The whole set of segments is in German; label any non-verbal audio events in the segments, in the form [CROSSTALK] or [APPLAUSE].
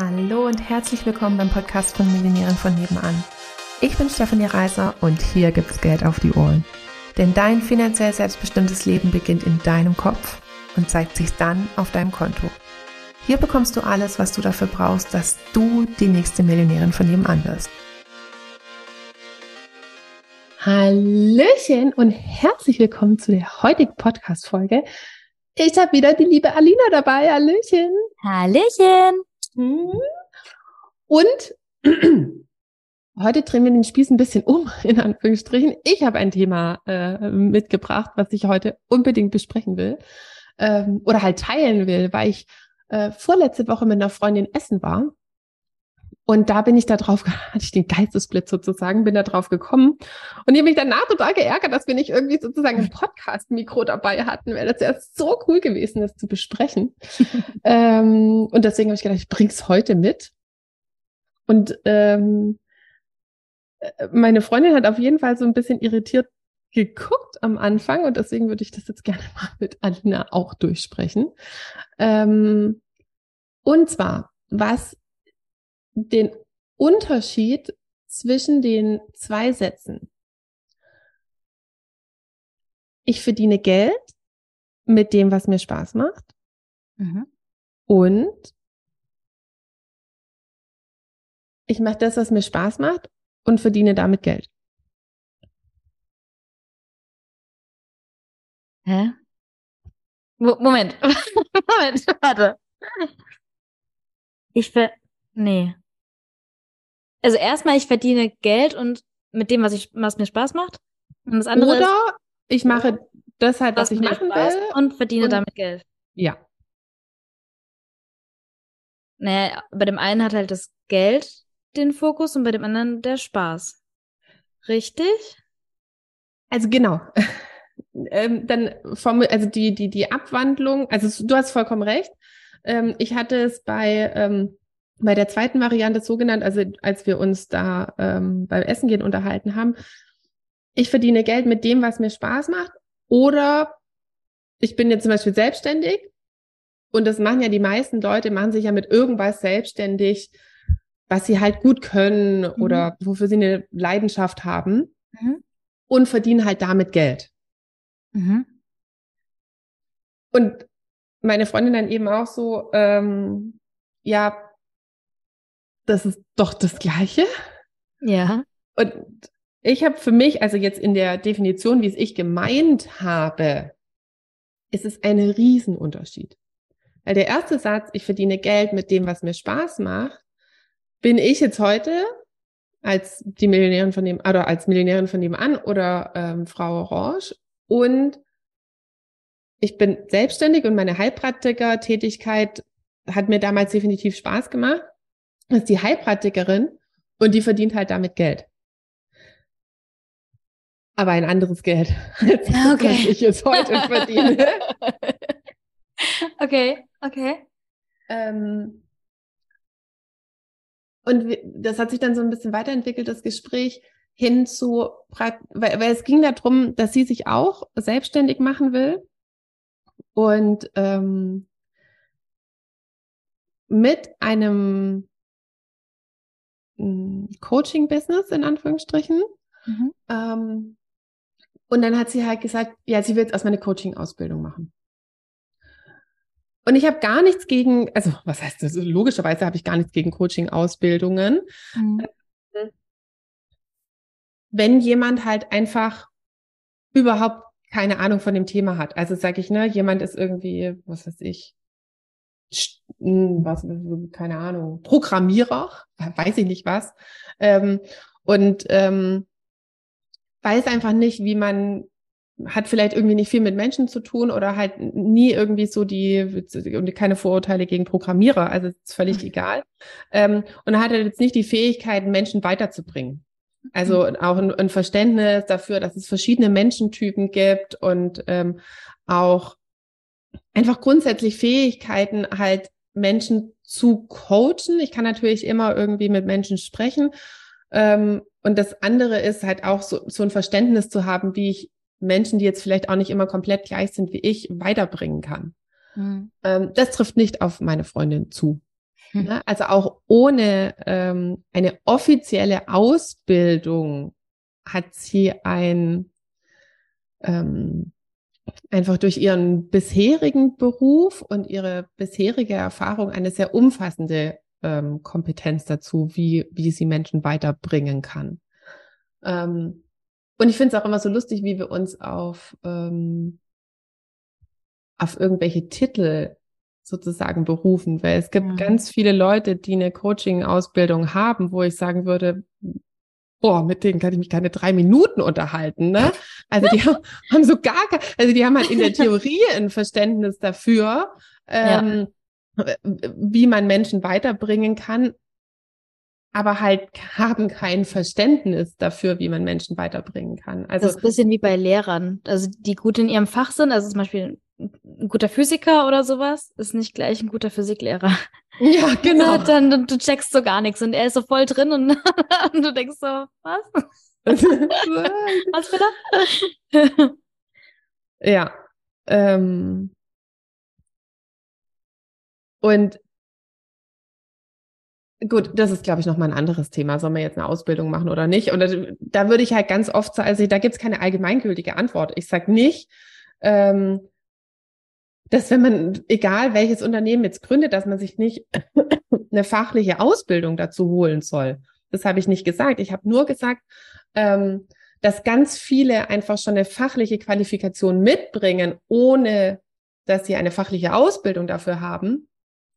Hallo und herzlich willkommen beim Podcast von Millionären von nebenan. Ich bin Stefanie Reiser und hier gibt's Geld auf die Ohren. Denn dein finanziell selbstbestimmtes Leben beginnt in deinem Kopf und zeigt sich dann auf deinem Konto. Hier bekommst du alles, was du dafür brauchst, dass du die nächste Millionärin von nebenan wirst. Hallöchen und herzlich willkommen zu der heutigen Podcast-Folge. Ich habe wieder die liebe Alina dabei. Hallöchen. Hallöchen. Und [CLEARS THROAT] heute drehen wir den Spieß ein bisschen um, [LAUGHS] in Anführungsstrichen. Ich habe ein Thema äh, mitgebracht, was ich heute unbedingt besprechen will ähm, oder halt teilen will, weil ich äh, vorletzte Woche mit einer Freundin essen war. Und da bin ich da drauf, [LAUGHS] hatte ich den Geistesblitz sozusagen, bin da drauf gekommen. Und ich habe mich danach total geärgert, dass wir nicht irgendwie sozusagen ein Podcast-Mikro dabei hatten, weil das ja so cool gewesen ist zu besprechen. [LAUGHS] ähm, und deswegen habe ich gedacht, ich bring's heute mit. Und ähm, äh, meine Freundin hat auf jeden Fall so ein bisschen irritiert geguckt am Anfang und deswegen würde ich das jetzt gerne [LAUGHS] mal mit Alina auch durchsprechen. Ähm, und zwar, was den Unterschied zwischen den zwei Sätzen. Ich verdiene Geld mit dem, was mir Spaß macht. Mhm. Und ich mache das, was mir Spaß macht und verdiene damit Geld. Hä? Moment. [LAUGHS] Moment, warte. Ich ver. Nee. Also erstmal, ich verdiene Geld und mit dem, was ich, was mir Spaß macht. Und das andere Oder ist, ich mache das halt, was, was ich machen will. Und verdiene und, damit Geld. Ja. Naja, bei dem einen hat halt das Geld den Fokus und bei dem anderen der Spaß. Richtig? Also genau [LAUGHS] ähm, dann vom, also die, die, die Abwandlung, also du hast vollkommen recht. Ähm, ich hatte es bei, ähm, bei der zweiten Variante so genannt, also als wir uns da ähm, beim Essen gehen unterhalten haben, ich verdiene Geld mit dem, was mir Spaß macht, oder ich bin jetzt zum Beispiel selbstständig und das machen ja die meisten Leute, machen sich ja mit irgendwas selbstständig, was sie halt gut können mhm. oder wofür sie eine Leidenschaft haben mhm. und verdienen halt damit Geld. Mhm. Und meine Freundin dann eben auch so, ähm, ja, das ist doch das Gleiche. Ja. Und ich habe für mich, also jetzt in der Definition, wie es ich gemeint habe, ist es ein Riesenunterschied. Weil der erste Satz, ich verdiene Geld mit dem, was mir Spaß macht, bin ich jetzt heute als die Millionärin von dem, oder als Millionärin von dem an oder ähm, Frau Orange und ich bin selbstständig und meine Heilpraktiker-Tätigkeit hat mir damals definitiv Spaß gemacht. Das ist die Heilpraktikerin und die verdient halt damit Geld. Aber ein anderes Geld, [LAUGHS] als okay. was ich jetzt heute verdiene. [LAUGHS] okay, okay. Ähm, und das hat sich dann so ein bisschen weiterentwickelt, das Gespräch hin zu, weil, weil es ging darum, dass sie sich auch selbstständig machen will und ähm, mit einem Coaching-Business in Anführungsstrichen. Mhm. Ähm, und dann hat sie halt gesagt, ja, sie will jetzt erstmal eine Coaching-Ausbildung machen. Und ich habe gar nichts gegen, also was heißt das? Logischerweise habe ich gar nichts gegen Coaching-Ausbildungen. Mhm wenn jemand halt einfach überhaupt keine Ahnung von dem Thema hat. Also sage ich, ne, jemand ist irgendwie, was weiß ich, was, keine Ahnung, Programmierer, [LAUGHS] weiß ich nicht was, ähm, und ähm, weiß einfach nicht, wie man hat vielleicht irgendwie nicht viel mit Menschen zu tun oder halt nie irgendwie so die und keine Vorurteile gegen Programmierer, also ist völlig mhm. egal. Ähm, und hat jetzt nicht die Fähigkeit, Menschen weiterzubringen. Also mhm. auch ein, ein, Verständnis dafür, dass es verschiedene Menschentypen gibt und ähm, auch einfach grundsätzlich Fähigkeiten, halt Menschen zu coachen. Ich kann natürlich immer irgendwie mit Menschen sprechen. Ähm, und das andere ist halt auch so, so ein Verständnis zu haben, wie ich Menschen, die jetzt vielleicht auch nicht immer komplett gleich sind wie ich, weiterbringen kann. Mhm. Ähm, das trifft nicht auf meine Freundin zu. Hm. Ne? Also auch ohne ähm, eine offizielle Ausbildung hat sie ein ähm, einfach durch ihren bisherigen Beruf und ihre bisherige Erfahrung eine sehr umfassende ähm, Kompetenz dazu, wie, wie sie Menschen weiterbringen kann. Ähm, und ich finde es auch immer so lustig, wie wir uns auf, ähm, auf irgendwelche Titel sozusagen berufen, weil es gibt mhm. ganz viele Leute, die eine Coaching-Ausbildung haben, wo ich sagen würde, boah, mit denen kann ich mich keine drei Minuten unterhalten, ne? Also die haben, [LAUGHS] haben so gar, also die haben halt in der Theorie ein Verständnis dafür, ähm, ja. wie man Menschen weiterbringen kann, aber halt haben kein Verständnis dafür, wie man Menschen weiterbringen kann. Also das ist ein bisschen wie bei Lehrern, also die gut in ihrem Fach sind, also zum Beispiel ein guter Physiker oder sowas ist nicht gleich ein guter Physiklehrer. Ja, genau. Also [LAUGHS] dann du, du checkst so gar nichts und er ist so voll drin und, [LAUGHS] und du denkst so, was? [LAUGHS] was bitte? ja. Ähm, und Gut, das ist, glaube ich, nochmal ein anderes Thema. Sollen wir jetzt eine Ausbildung machen oder nicht? Und da, da würde ich halt ganz oft sagen, also da gibt es keine allgemeingültige Antwort. Ich sage nicht, ähm, dass wenn man, egal welches Unternehmen jetzt gründet, dass man sich nicht [COUGHS] eine fachliche Ausbildung dazu holen soll. Das habe ich nicht gesagt. Ich habe nur gesagt, ähm, dass ganz viele einfach schon eine fachliche Qualifikation mitbringen, ohne dass sie eine fachliche Ausbildung dafür haben.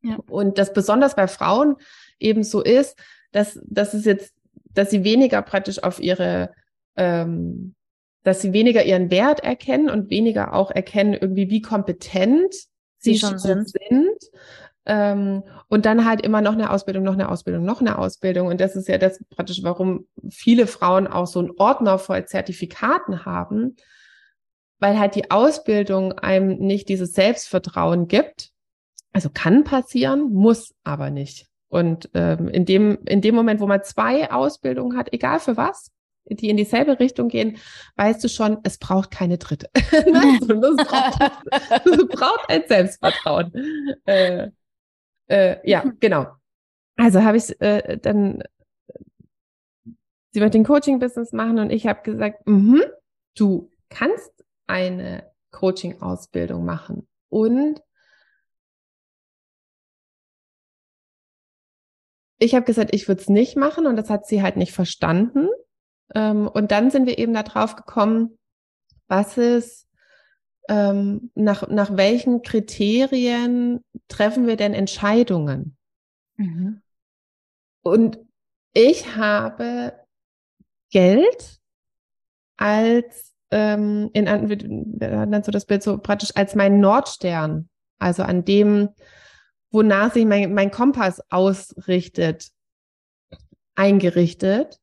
Ja. Und das besonders bei Frauen eben so ist, dass, dass es jetzt, dass sie weniger praktisch auf ihre, ähm, dass sie weniger ihren Wert erkennen und weniger auch erkennen, irgendwie, wie kompetent sie, sie schon sind. sind. Ähm, und dann halt immer noch eine Ausbildung, noch eine Ausbildung, noch eine Ausbildung. Und das ist ja das praktisch, warum viele Frauen auch so einen Ordner voll Zertifikaten haben, weil halt die Ausbildung einem nicht dieses Selbstvertrauen gibt. Also kann passieren, muss aber nicht. Und ähm, in, dem, in dem Moment, wo man zwei Ausbildungen hat, egal für was, die in dieselbe Richtung gehen, weißt du schon, es braucht keine dritte. [LAUGHS] [LAUGHS] Es, braucht, es braucht ein Selbstvertrauen. Äh, äh, ja, genau. Also habe ich äh, dann, sie möchte den Coaching-Business machen und ich habe gesagt, mm du kannst eine Coaching-Ausbildung machen und ich habe gesagt, ich würde es nicht machen und das hat sie halt nicht verstanden. Ähm, und dann sind wir eben darauf gekommen, was ist, ähm, nach, nach welchen Kriterien treffen wir denn Entscheidungen? Mhm. Und ich habe Geld als ähm, in dann so das Bild so praktisch als mein Nordstern, also an dem wonach sich mein, mein Kompass ausrichtet, eingerichtet.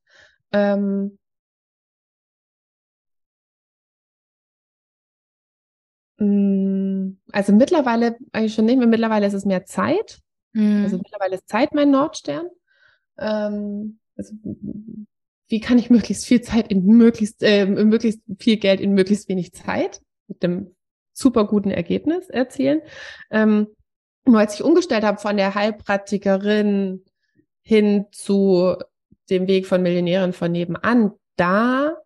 Ähm, mm, also mittlerweile eigentlich schon nicht mehr, mittlerweile ist es mehr Zeit. Mhm. Also mittlerweile ist Zeit mein Nordstern. Ähm, also wie kann ich möglichst viel Zeit in möglichst, äh, möglichst viel Geld in möglichst wenig Zeit mit dem super guten Ergebnis erzielen. Ähm, nur als ich umgestellt habe von der Heilpraktikerin hin zu dem Weg von Millionären von nebenan, da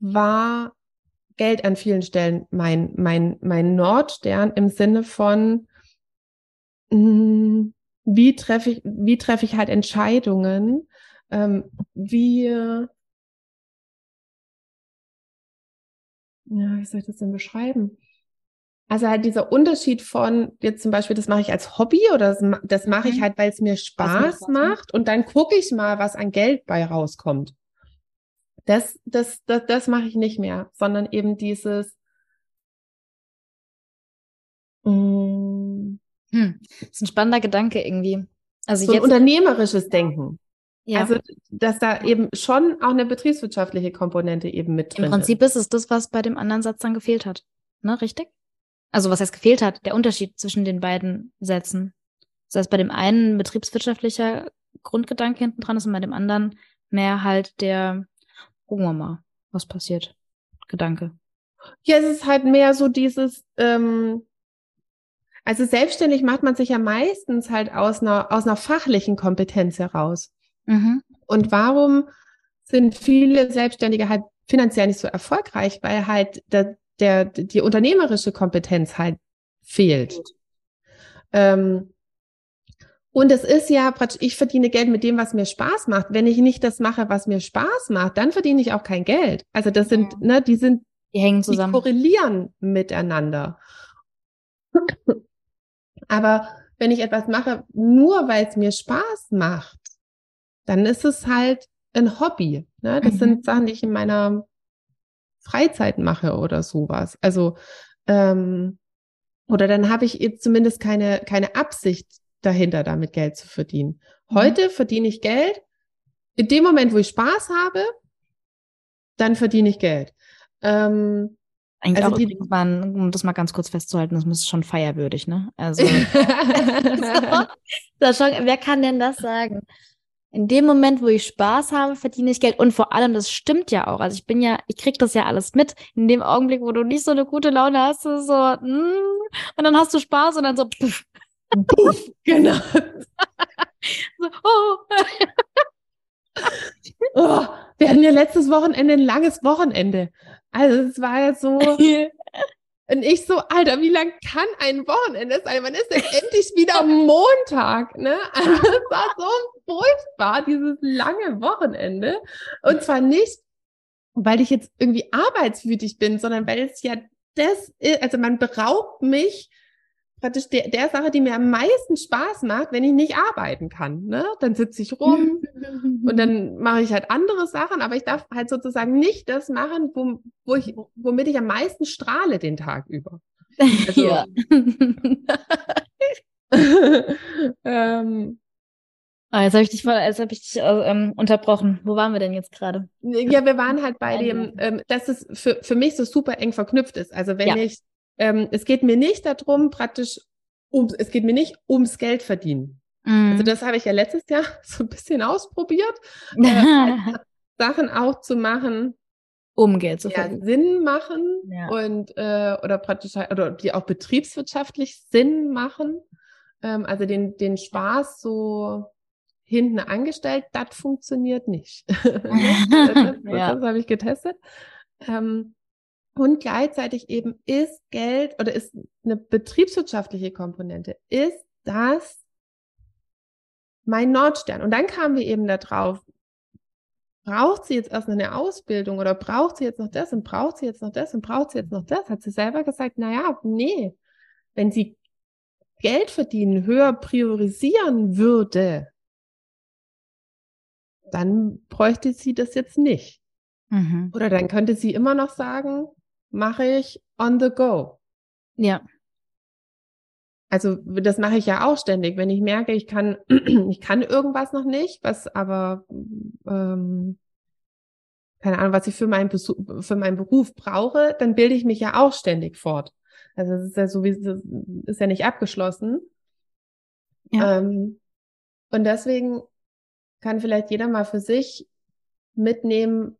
war Geld an vielen Stellen mein, mein, mein Nordstern im Sinne von, hm, wie treffe ich, wie treffe ich halt Entscheidungen, ähm, wie, ja, wie soll ich das denn beschreiben? Also halt dieser Unterschied von jetzt zum Beispiel, das mache ich als Hobby oder das, das mache ich mhm. halt, weil es mir Spaß ne? macht und dann gucke ich mal, was an Geld bei rauskommt. Das, das, das, das mache ich nicht mehr, sondern eben dieses. Mm, hm. Das ist ein spannender Gedanke irgendwie. Also so jetzt, ein unternehmerisches Denken. Ja. Also, dass da eben schon auch eine betriebswirtschaftliche Komponente eben mit drin ist. Im Prinzip ist es das, was bei dem anderen Satz dann gefehlt hat. Ne, richtig? Also was heißt gefehlt hat, der Unterschied zwischen den beiden Sätzen. Das heißt, bei dem einen betriebswirtschaftlicher Grundgedanke hinten dran ist und bei dem anderen mehr halt der, gucken wir mal, was passiert, Gedanke. Ja, es ist halt mehr so dieses, ähm, Also selbstständig macht man sich ja meistens halt aus einer, aus einer fachlichen Kompetenz heraus. Mhm. Und warum sind viele Selbstständige halt finanziell nicht so erfolgreich? Weil halt der, der, die unternehmerische Kompetenz halt fehlt. Ähm, und es ist ja praktisch, ich verdiene Geld mit dem, was mir Spaß macht. Wenn ich nicht das mache, was mir Spaß macht, dann verdiene ich auch kein Geld. Also das sind, ja. ne, die sind, die hängen zusammen. Die korrelieren miteinander. [LAUGHS] Aber wenn ich etwas mache, nur weil es mir Spaß macht, dann ist es halt ein Hobby. Ne? Das mhm. sind Sachen, die ich in meiner Freizeit mache oder sowas. Also ähm, oder dann habe ich jetzt zumindest keine keine Absicht dahinter, damit Geld zu verdienen. Mhm. Heute mhm. verdiene ich Geld. In dem Moment, wo ich Spaß habe, dann verdiene ich Geld. Ähm, eigentlich also auch die, mal, um das mal ganz kurz festzuhalten, das ist schon feierwürdig, ne? Also [LAUGHS] [LAUGHS] so, schon, wer kann denn das sagen? In dem Moment, wo ich Spaß habe, verdiene ich Geld. Und vor allem, das stimmt ja auch. Also ich bin ja, ich krieg das ja alles mit. In dem Augenblick, wo du nicht so eine gute Laune hast, so, mm, und dann hast du Spaß und dann so, pff, Puff, [LAUGHS] genau. so, oh. oh. Wir hatten ja letztes Wochenende ein langes Wochenende. Also es war ja so. [LAUGHS] Und ich so, Alter, wie lang kann ein Wochenende sein? Wann ist denn endlich wieder [LAUGHS] Montag? Ne? [LAUGHS] Also es war so furchtbar, dieses lange Wochenende. Und zwar nicht, weil ich jetzt irgendwie arbeitswütig bin, sondern weil es ja das ist, also man beraubt mich praktisch der, der Sache, die mir am meisten Spaß macht, wenn ich nicht arbeiten kann. Ne? Dann sitze ich rum [LAUGHS] und dann mache ich halt andere Sachen, aber ich darf halt sozusagen nicht das machen, wo, wo ich, womit ich am meisten strahle den Tag über. [LAUGHS] Also, ja. [LAUGHS] ähm, Ah, jetzt habe ich dich, voll, jetzt hab ich dich äh, ähm, unterbrochen. Wo waren wir denn jetzt gerade? Ja, wir waren halt bei dem, ähm, dass es für, für mich so super eng verknüpft ist. Also wenn ja. ich ähm, es geht mir nicht darum, praktisch, um, es geht mir nicht ums Geld verdienen. Mm. Also das habe ich ja letztes Jahr [LAUGHS] so ein bisschen ausprobiert, [LAUGHS] äh, Sachen auch zu machen, um Geld zu verdienen. Ja, Sinn machen ja. und äh, oder praktisch oder die auch betriebswirtschaftlich Sinn machen. Ähm, also den den Spaß so hinten angestellt, das funktioniert nicht. [LAUGHS] das, das, ja. das habe ich getestet. Ähm, und gleichzeitig eben ist Geld oder ist eine betriebswirtschaftliche Komponente, ist das mein Nordstern. Und dann kamen wir eben da drauf, braucht sie jetzt erst noch eine Ausbildung oder braucht sie jetzt noch das und braucht sie jetzt noch das und braucht sie jetzt noch das? Hat sie selber gesagt, naja, nee, wenn sie Geld verdienen höher priorisieren würde, dann bräuchte sie das jetzt nicht. Mhm. Oder dann könnte sie immer noch sagen, mache ich on the go. Ja. Also das mache ich ja auch ständig, wenn ich merke, ich kann, [CLEARS THROAT] ich kann irgendwas noch nicht, was aber ähm, keine Ahnung, was ich für meinen, Besuch, für meinen Beruf brauche, dann bilde ich mich ja auch ständig fort. Also es ist ja so wie ist ja nicht abgeschlossen. Ja. Ähm, und deswegen kann vielleicht jeder mal für sich mitnehmen,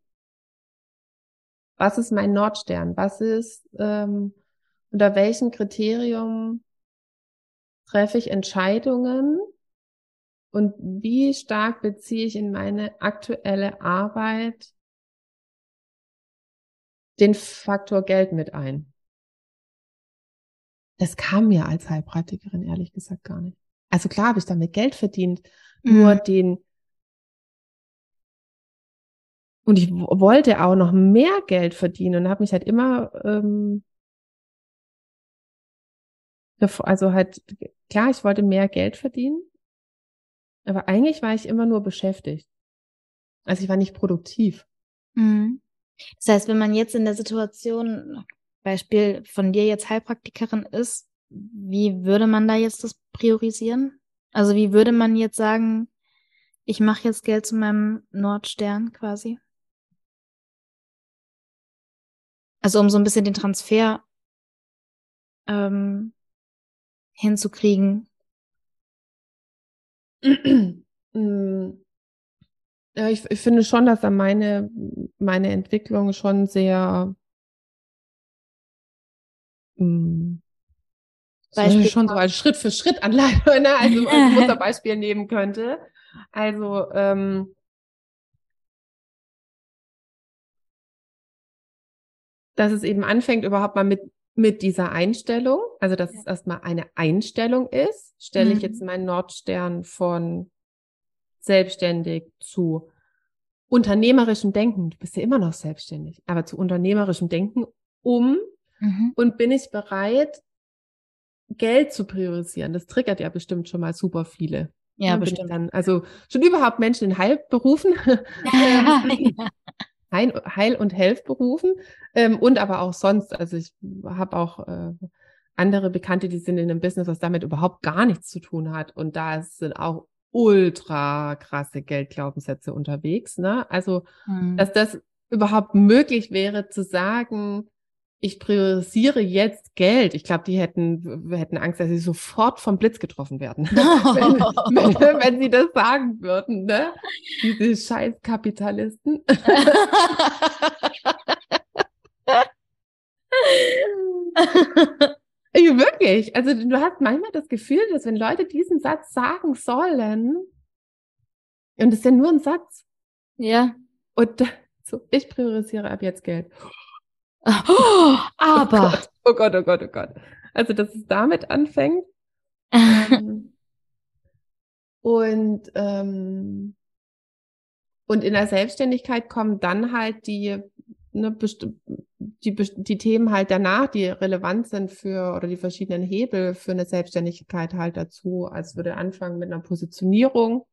was ist mein Nordstern? Was ist, ähm, unter welchem Kriterium treffe ich Entscheidungen? Und wie stark beziehe ich in meine aktuelle Arbeit den Faktor Geld mit ein? Das kam mir als Heilpraktikerin ehrlich gesagt gar nicht. Also klar habe ich damit Geld verdient, mhm. nur den und ich wollte auch noch mehr Geld verdienen und habe mich halt immer, ähm, also halt, klar, ich wollte mehr Geld verdienen, aber eigentlich war ich immer nur beschäftigt. Also ich war nicht produktiv. Mhm. Das heißt, wenn man jetzt in der Situation, Beispiel von dir jetzt Heilpraktikerin ist, wie würde man da jetzt das priorisieren? Also wie würde man jetzt sagen, ich mache jetzt Geld zu meinem Nordstern quasi? Also um so ein bisschen den Transfer ähm, hinzukriegen. [CLEARS THROAT] Ja, ich, ich finde schon, dass da meine, meine Entwicklung schon sehr, mm, Beispiel schon so als Schritt für Schritt Anleitung, [LAUGHS] ne? also als [LAUGHS] Musterbeispiel nehmen könnte. Also ähm, dass es eben anfängt überhaupt mal mit mit dieser Einstellung, also dass ja. es erstmal eine Einstellung ist, stelle mhm. ich jetzt meinen Nordstern von selbstständig zu unternehmerischem Denken. Du bist ja immer noch selbstständig, aber zu unternehmerischem Denken um mhm. und bin ich bereit, Geld zu priorisieren. Das triggert ja bestimmt schon mal super viele. Ja, bestimmt. Dann, also schon überhaupt Menschen in Heilberufen. [LAUGHS] [LAUGHS] ja. Heil, Heil- und Helfberufen ähm, und aber auch sonst. Also ich habe auch äh, andere Bekannte, die sind in einem Business, was damit überhaupt gar nichts zu tun hat. Und da sind auch ultra krasse Geldglaubenssätze unterwegs. Ne? Also, mhm. dass das überhaupt möglich wäre zu sagen, ich priorisiere jetzt Geld. Ich glaube, die hätten, hätten Angst, dass sie sofort vom Blitz getroffen werden. [LAUGHS] wenn, wenn, wenn, sie das sagen würden, ne? Diese scheiß Kapitalisten. [LAUGHS] Wirklich. Also du hast manchmal das Gefühl, dass wenn Leute diesen Satz sagen sollen, und es ist ja nur ein Satz. Ja. Und so, ich priorisiere ab jetzt Geld. Oh, aber. Oh Gott, oh Gott, oh Gott, oh Gott. Also, dass es damit anfängt. [LAUGHS] ähm, und, ähm, und in der Selbstständigkeit kommen dann halt die, ne, die, die Themen halt danach, die relevant sind für oder die verschiedenen Hebel für eine Selbstständigkeit halt dazu, als würde anfangen mit einer Positionierung,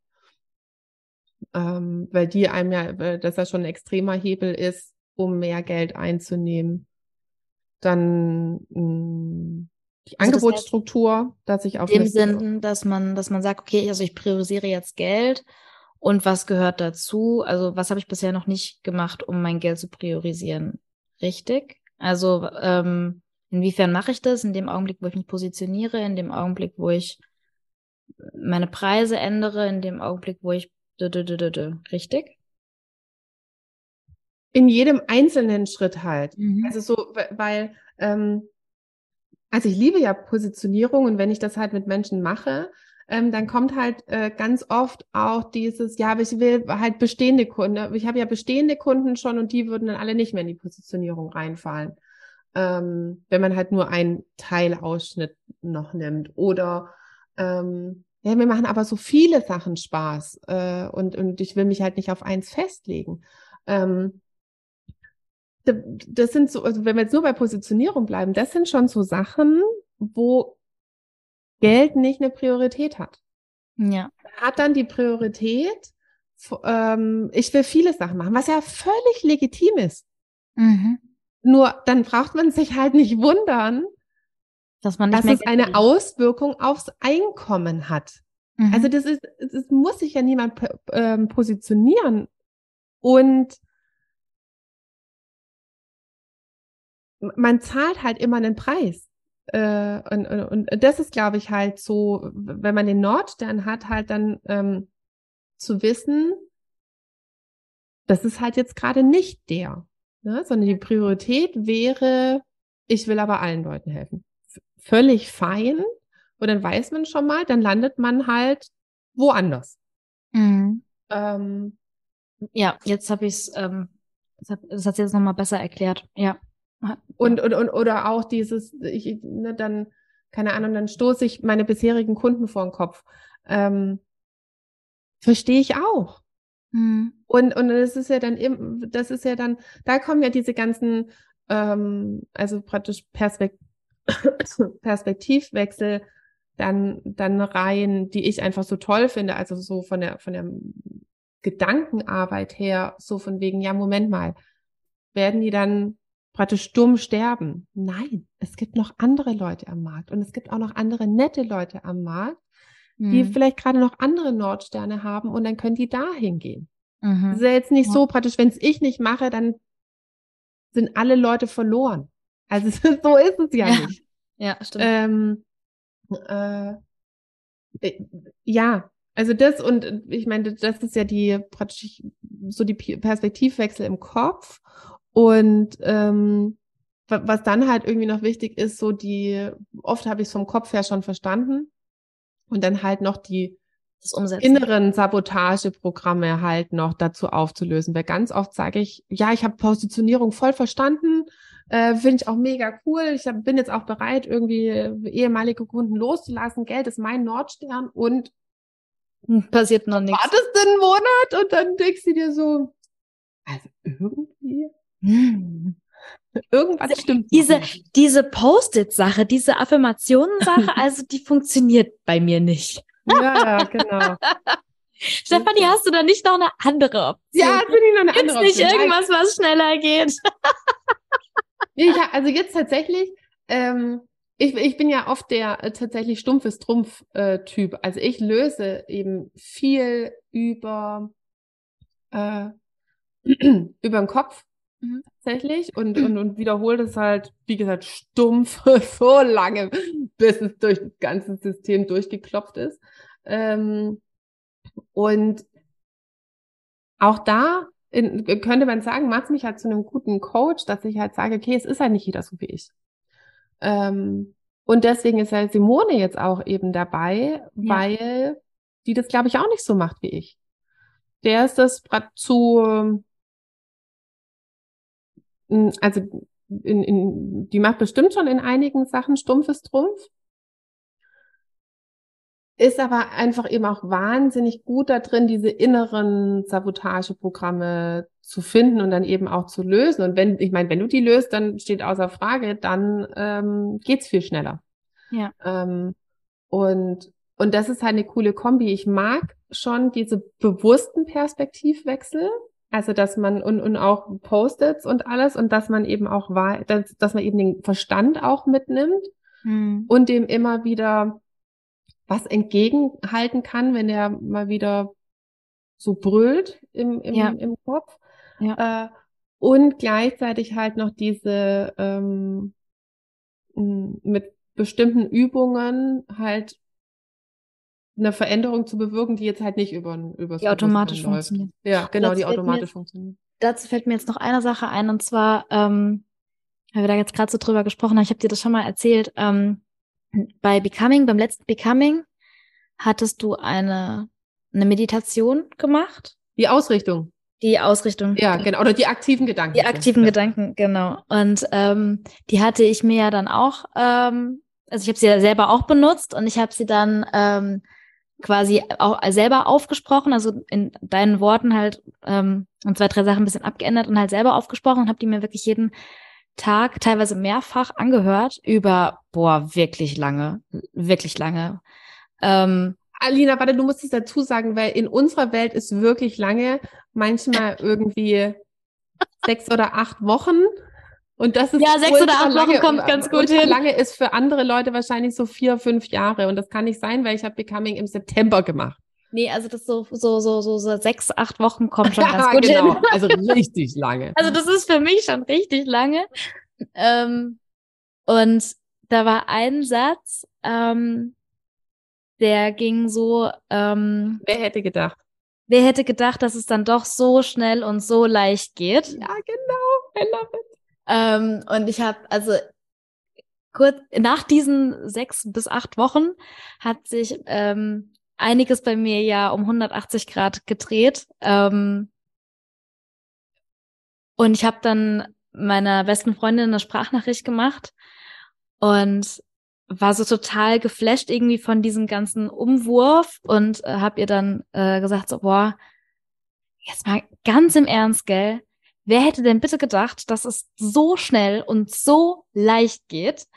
ähm, weil die einem ja, dass das schon ein extremer Hebel ist, um mehr Geld einzunehmen. Dann mh, mm, die also Angebotsstruktur, das heißt, dass ich auf dem Sinn, dass man, dass man sagt, okay, also ich priorisiere jetzt Geld und was gehört dazu? Also was habe ich bisher noch nicht gemacht, um mein Geld zu priorisieren? Richtig? Also ähm, inwiefern mache ich das? In dem Augenblick, wo ich mich positioniere, in dem Augenblick, wo ich meine Preise ändere, in dem Augenblick, wo ich richtig? In jedem einzelnen Schritt halt. Mhm. Also so, weil, ähm, also ich liebe ja Positionierung und wenn ich das halt mit Menschen mache, ähm, dann kommt halt äh, ganz oft auch dieses, ja, aber ich will halt bestehende Kunden. Ich habe ja bestehende Kunden schon und die würden dann alle nicht mehr in die Positionierung reinfallen. Ähm, wenn man halt nur einen Teilausschnitt noch nimmt. Oder ähm, ja, mir machen aber so viele Sachen Spaß äh, und, und ich will mich halt nicht auf eins festlegen. Ähm, das sind so, also wenn wir jetzt nur bei Positionierung bleiben, das sind schon so Sachen, wo Geld nicht eine Priorität hat. Ja. Hat dann die Priorität, ähm, ich will viele Sachen machen, was ja völlig legitim ist. Mhm. Nur dann braucht man sich halt nicht wundern, dass, man dass es eine Auswirkung aufs Einkommen hat. Mhm. Also das ist, das muss sich ja niemand ähm, positionieren. Und man zahlt halt immer einen Preis. Äh, und, und, und das ist, glaube ich, halt so, wenn man den Nordstern hat, halt dann ähm, zu wissen, das ist halt jetzt gerade nicht der, ne? sondern die Priorität wäre, ich will aber allen Leuten helfen. V völlig fein. Und dann weiß man schon mal, dann landet man halt woanders. Mhm. Ähm, ja, jetzt habe ich es, ähm, das hat es jetzt nochmal besser erklärt. Ja. Und, und, und oder auch dieses, ich, ne, dann, keine Ahnung, dann stoße ich meine bisherigen Kunden vor den Kopf. Ähm, verstehe ich auch. Mhm. Und, und das ist ja dann eben, das ist ja dann, da kommen ja diese ganzen, ähm, also praktisch Perspekt [COUGHS] Perspektivwechsel dann, dann rein, die ich einfach so toll finde, also so von der, von der Gedankenarbeit her, so von wegen, ja, Moment mal, werden die dann praktisch stumm sterben. Nein, es gibt noch andere Leute am Markt und es gibt auch noch andere nette Leute am Markt, die mhm. vielleicht gerade noch andere Nordsterne haben und dann können die da hingehen. Mhm. Das ist ja jetzt nicht ja. so praktisch, wenn es ich nicht mache, dann sind alle Leute verloren. Also [LAUGHS] so ist es ja, ja. nicht. Ja, stimmt. Ähm, äh, äh, ja, also das und ich meine, das ist ja die praktisch so die Perspektivwechsel im Kopf und ähm, was dann halt irgendwie noch wichtig ist, so die, oft habe ich es vom Kopf her schon verstanden und dann halt noch die inneren Sabotageprogramme halt noch dazu aufzulösen. Weil ganz oft sage ich, ja, ich habe Positionierung voll verstanden, äh, finde ich auch mega cool. Ich hab, bin jetzt auch bereit, irgendwie ehemalige Kunden loszulassen. Geld ist mein Nordstern und hm, passiert noch nichts. Wartest du einen Monat und dann denkst du dir so, also irgendwie. Hm. Irgendwas stimmt. Diese, diese Post-it-Sache, diese Affirmationen-Sache, [LAUGHS] also die funktioniert bei mir nicht. Ja, genau. [LAUGHS] Stefanie, hast du da nicht noch eine andere Option? Ja, bin ich noch eine Gibt's andere Option. nicht irgendwas, was schneller geht? [LAUGHS] ja, also jetzt tatsächlich, ähm, ich, ich bin ja oft der äh, tatsächlich stumpfes Trumpf-Typ. Äh, also ich löse eben viel über, äh, [CLEARS THROAT] über den Kopf mhm. tatsächlich und, [CLEARS THROAT] und, und wiederhole das halt, wie gesagt, stumpf [LAUGHS] so lange, bis es durch das ganze System durchgeklopft ist. Ähm, und auch da in, könnte man sagen, macht mich halt zu einem guten Coach, dass ich halt sage, okay, es ist halt nicht jeder so wie ich. Ähm, und deswegen ist halt Simone jetzt auch eben dabei, ja. weil die das, glaube ich, auch nicht so macht wie ich. Der ist das zu, also in, in, die macht bestimmt schon in einigen Sachen stumpfes Trumpf, ist aber einfach eben auch wahnsinnig gut da drin, diese inneren Sabotageprogramme zu finden und dann eben auch zu lösen. Und wenn, ich meine, wenn du die löst, dann steht außer Frage, dann ähm, geht's viel schneller. Ja. Ähm, und, und das ist halt eine coole Kombi. Ich mag schon diese bewussten Perspektivwechsel. Also, dass man, und, und auch Post-its und alles, und dass man eben auch war, dass, dass man eben den Verstand auch mitnimmt hm. und dem immer wieder was entgegenhalten kann, wenn er mal wieder so brüllt im, im, ja. im Kopf. Ja. Äh, und gleichzeitig halt noch diese ähm, mit bestimmten Übungen halt eine Veränderung zu bewirken, die jetzt halt nicht über über die automatisch funktioniert. Ja, genau, die automatisch funktioniert. Dazu fällt mir jetzt noch eine Sache ein und zwar, ähm, weil wir da jetzt gerade so drüber gesprochen haben, ich habe dir das schon mal erzählt. Ähm, bei Becoming, beim letzten Becoming, hattest du eine, eine Meditation gemacht? Die Ausrichtung. Die Ausrichtung. Ja, genau. Oder die aktiven Gedanken. Die aktiven ja. Gedanken, genau. Und ähm, die hatte ich mir ja dann auch, ähm, also ich habe sie ja selber auch benutzt und ich habe sie dann ähm, quasi auch selber aufgesprochen, also in deinen Worten halt ähm, und zwei, drei Sachen ein bisschen abgeändert und halt selber aufgesprochen und habe die mir wirklich jeden Tag teilweise mehrfach angehört über, boah, wirklich lange, wirklich lange. Ähm, Alina, warte, du musst es dazu sagen, weil in unserer Welt ist wirklich lange, manchmal irgendwie sechs oder acht Wochen. Und das ist ja sechs oder acht Wochen kommt ganz gut hin. Lange ist für andere Leute wahrscheinlich so vier, fünf Jahre und das kann nicht sein, weil ich habe Becoming im September gemacht. Nee, also das so, so, so, so, so sechs, acht Wochen kommt schon [LAUGHS] ganz gut genau. hin. also richtig lange. [LAUGHS] Also das ist für mich schon richtig lange. Ähm, und da war ein Satz, ähm, der ging so. Ähm, wer hätte gedacht? Wer hätte gedacht, dass es dann doch so schnell und so leicht geht? Ja, genau. I love it. Ähm, und ich habe also kurz nach diesen sechs bis acht Wochen hat sich ähm, einiges bei mir ja um 180 Grad gedreht. Ähm, und ich habe dann meiner besten Freundin eine Sprachnachricht gemacht und war so total geflasht irgendwie von diesem ganzen Umwurf und äh, habe ihr dann äh, gesagt so boah jetzt mal ganz im Ernst gell wer hätte denn bitte gedacht dass es so schnell und so leicht geht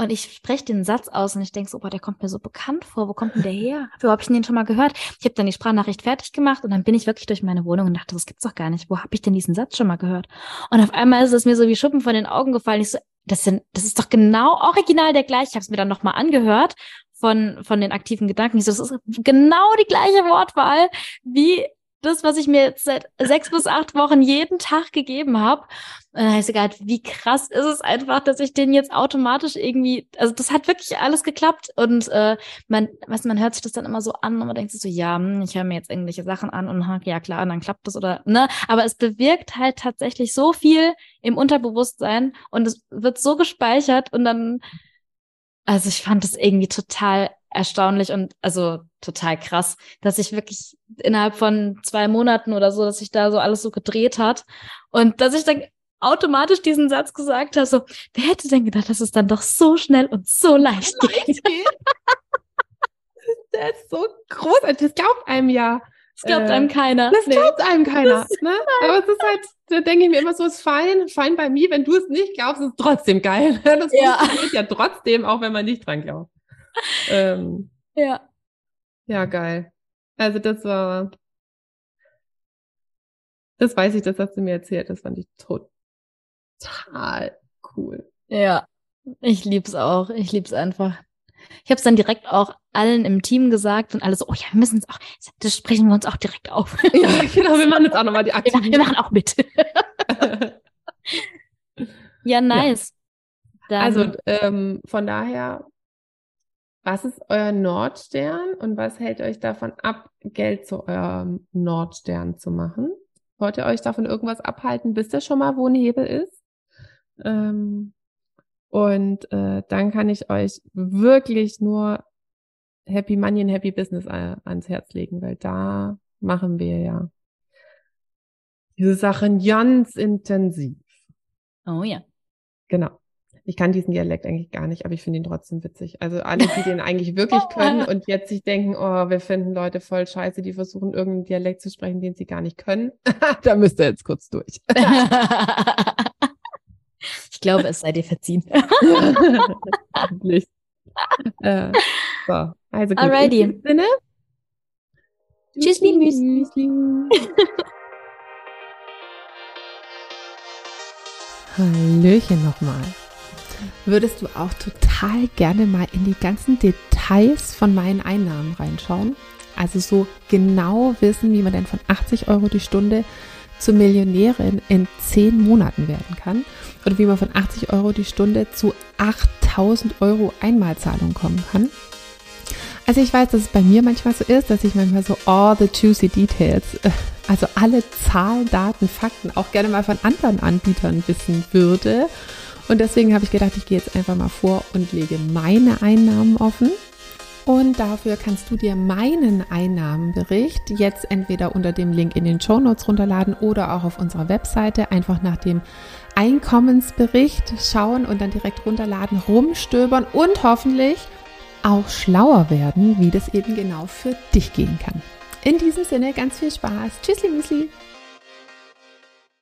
und ich spreche den Satz aus und ich denke so, boah, der kommt mir so bekannt vor. Wo kommt denn der her? [LAUGHS] Wo habe ich den schon mal gehört? Ich habe dann die Sprachnachricht fertig gemacht und dann bin ich wirklich durch meine Wohnung und dachte, das gibt's doch gar nicht. Wo habe ich denn diesen Satz schon mal gehört? Und auf einmal ist es mir so wie Schuppen von den Augen gefallen. Ich so, das sind, das ist doch genau original der gleiche. Ich habe es mir dann nochmal angehört von von den aktiven Gedanken. Ich so, das ist genau die gleiche Wortwahl wie das, was ich mir jetzt seit sechs bis acht Wochen jeden Tag gegeben habe. Und dann habe ich wie krass ist es einfach, dass ich den jetzt automatisch irgendwie, also das hat wirklich alles geklappt. Und äh, man, weißt, man hört sich das dann immer so an und man denkt sich so, ja, hm, ich höre mir jetzt irgendwelche Sachen an und ja klar, dann klappt das oder ne. Aber es bewirkt halt tatsächlich so viel im Unterbewusstsein und es wird so gespeichert und dann, also ich fand das irgendwie total erstaunlich und also total krass, dass ich wirklich innerhalb von zwei Monaten oder so, dass sich da so alles so gedreht hat und dass ich dann automatisch diesen Satz gesagt habe, so, wer hätte denn gedacht, dass es dann doch so schnell und so leicht geht? [LAUGHS] das ist so großartig, das glaubt einem ja. Das glaubt äh, einem keiner. Das glaubt einem keiner. Ne? Aber es ist halt, da denke ich mir immer so, es ist fein, fein bei mir. Wenn du es nicht glaubst, ist es trotzdem geil. [LAUGHS] Das ja. funktioniert ja trotzdem, auch wenn man nicht dran glaubt. [LAUGHS] Ähm, ja. Ja, geil. Also das war, das weiß ich, das hast du mir erzählt. Das fand ich total cool. Ja, ich lieb's auch. Ich lieb's einfach. Ich habe es dann direkt auch allen im Team gesagt und alle so, oh ja, wir müssen es auch, das sprechen wir uns auch direkt auf. [LAUGHS] Ja, genau, wir machen jetzt auch nochmal die Aktion. Wir, wir, machen auch mit. [LAUGHS] ja, nice. Ja. also ähm, von daher was ist euer Nordstern und was hält euch davon ab, Geld zu eurem Nordstern zu machen? Wollt ihr euch davon irgendwas abhalten? Wisst ihr schon mal, wo ein Hebel ist? Ähm, und äh, dann kann ich euch wirklich nur Happy Money and Happy Business ans Herz legen, weil da machen wir ja diese Sachen ganz intensiv. Oh ja. Genau. Ich kann diesen Dialekt eigentlich gar nicht, aber ich finde ihn trotzdem witzig. Also alle, die den eigentlich wirklich [LAUGHS] können und jetzt sich denken, oh, wir finden Leute voll scheiße, die versuchen, irgendeinen Dialekt zu sprechen, den sie gar nicht können. [LAUGHS] da müsst ihr jetzt kurz durch. [LAUGHS] ich glaube, es sei dir verziehen. Nicht. Äh, so, also gut. Alrighty. In Sinne. Tschüssli, Müsli. Hallöchen nochmal würdest du auch total gerne mal in die ganzen Details von meinen Einnahmen reinschauen. Also so genau wissen, wie man denn von 80 Euro die Stunde zur Millionärin in 10 Monaten werden kann oder wie man von 80 Euro die Stunde zu 8000 Euro Einmalzahlung kommen kann. Also ich weiß, dass es bei mir manchmal so ist, dass ich manchmal so all the juicy details, [LAUGHS] also alle Zahlen, Daten, Fakten auch gerne mal von anderen Anbietern wissen würde und deswegen habe ich gedacht, ich gehe jetzt einfach mal vor und lege meine Einnahmen offen. Und dafür kannst du dir meinen Einnahmenbericht jetzt entweder unter dem Link in den Show Notes runterladen oder auch auf unserer Webseite einfach nach dem Einkommensbericht schauen und dann direkt runterladen, rumstöbern und hoffentlich auch schlauer werden, wie das eben genau für dich gehen kann. In diesem Sinne ganz viel Spaß. Tschüssli, Müsli.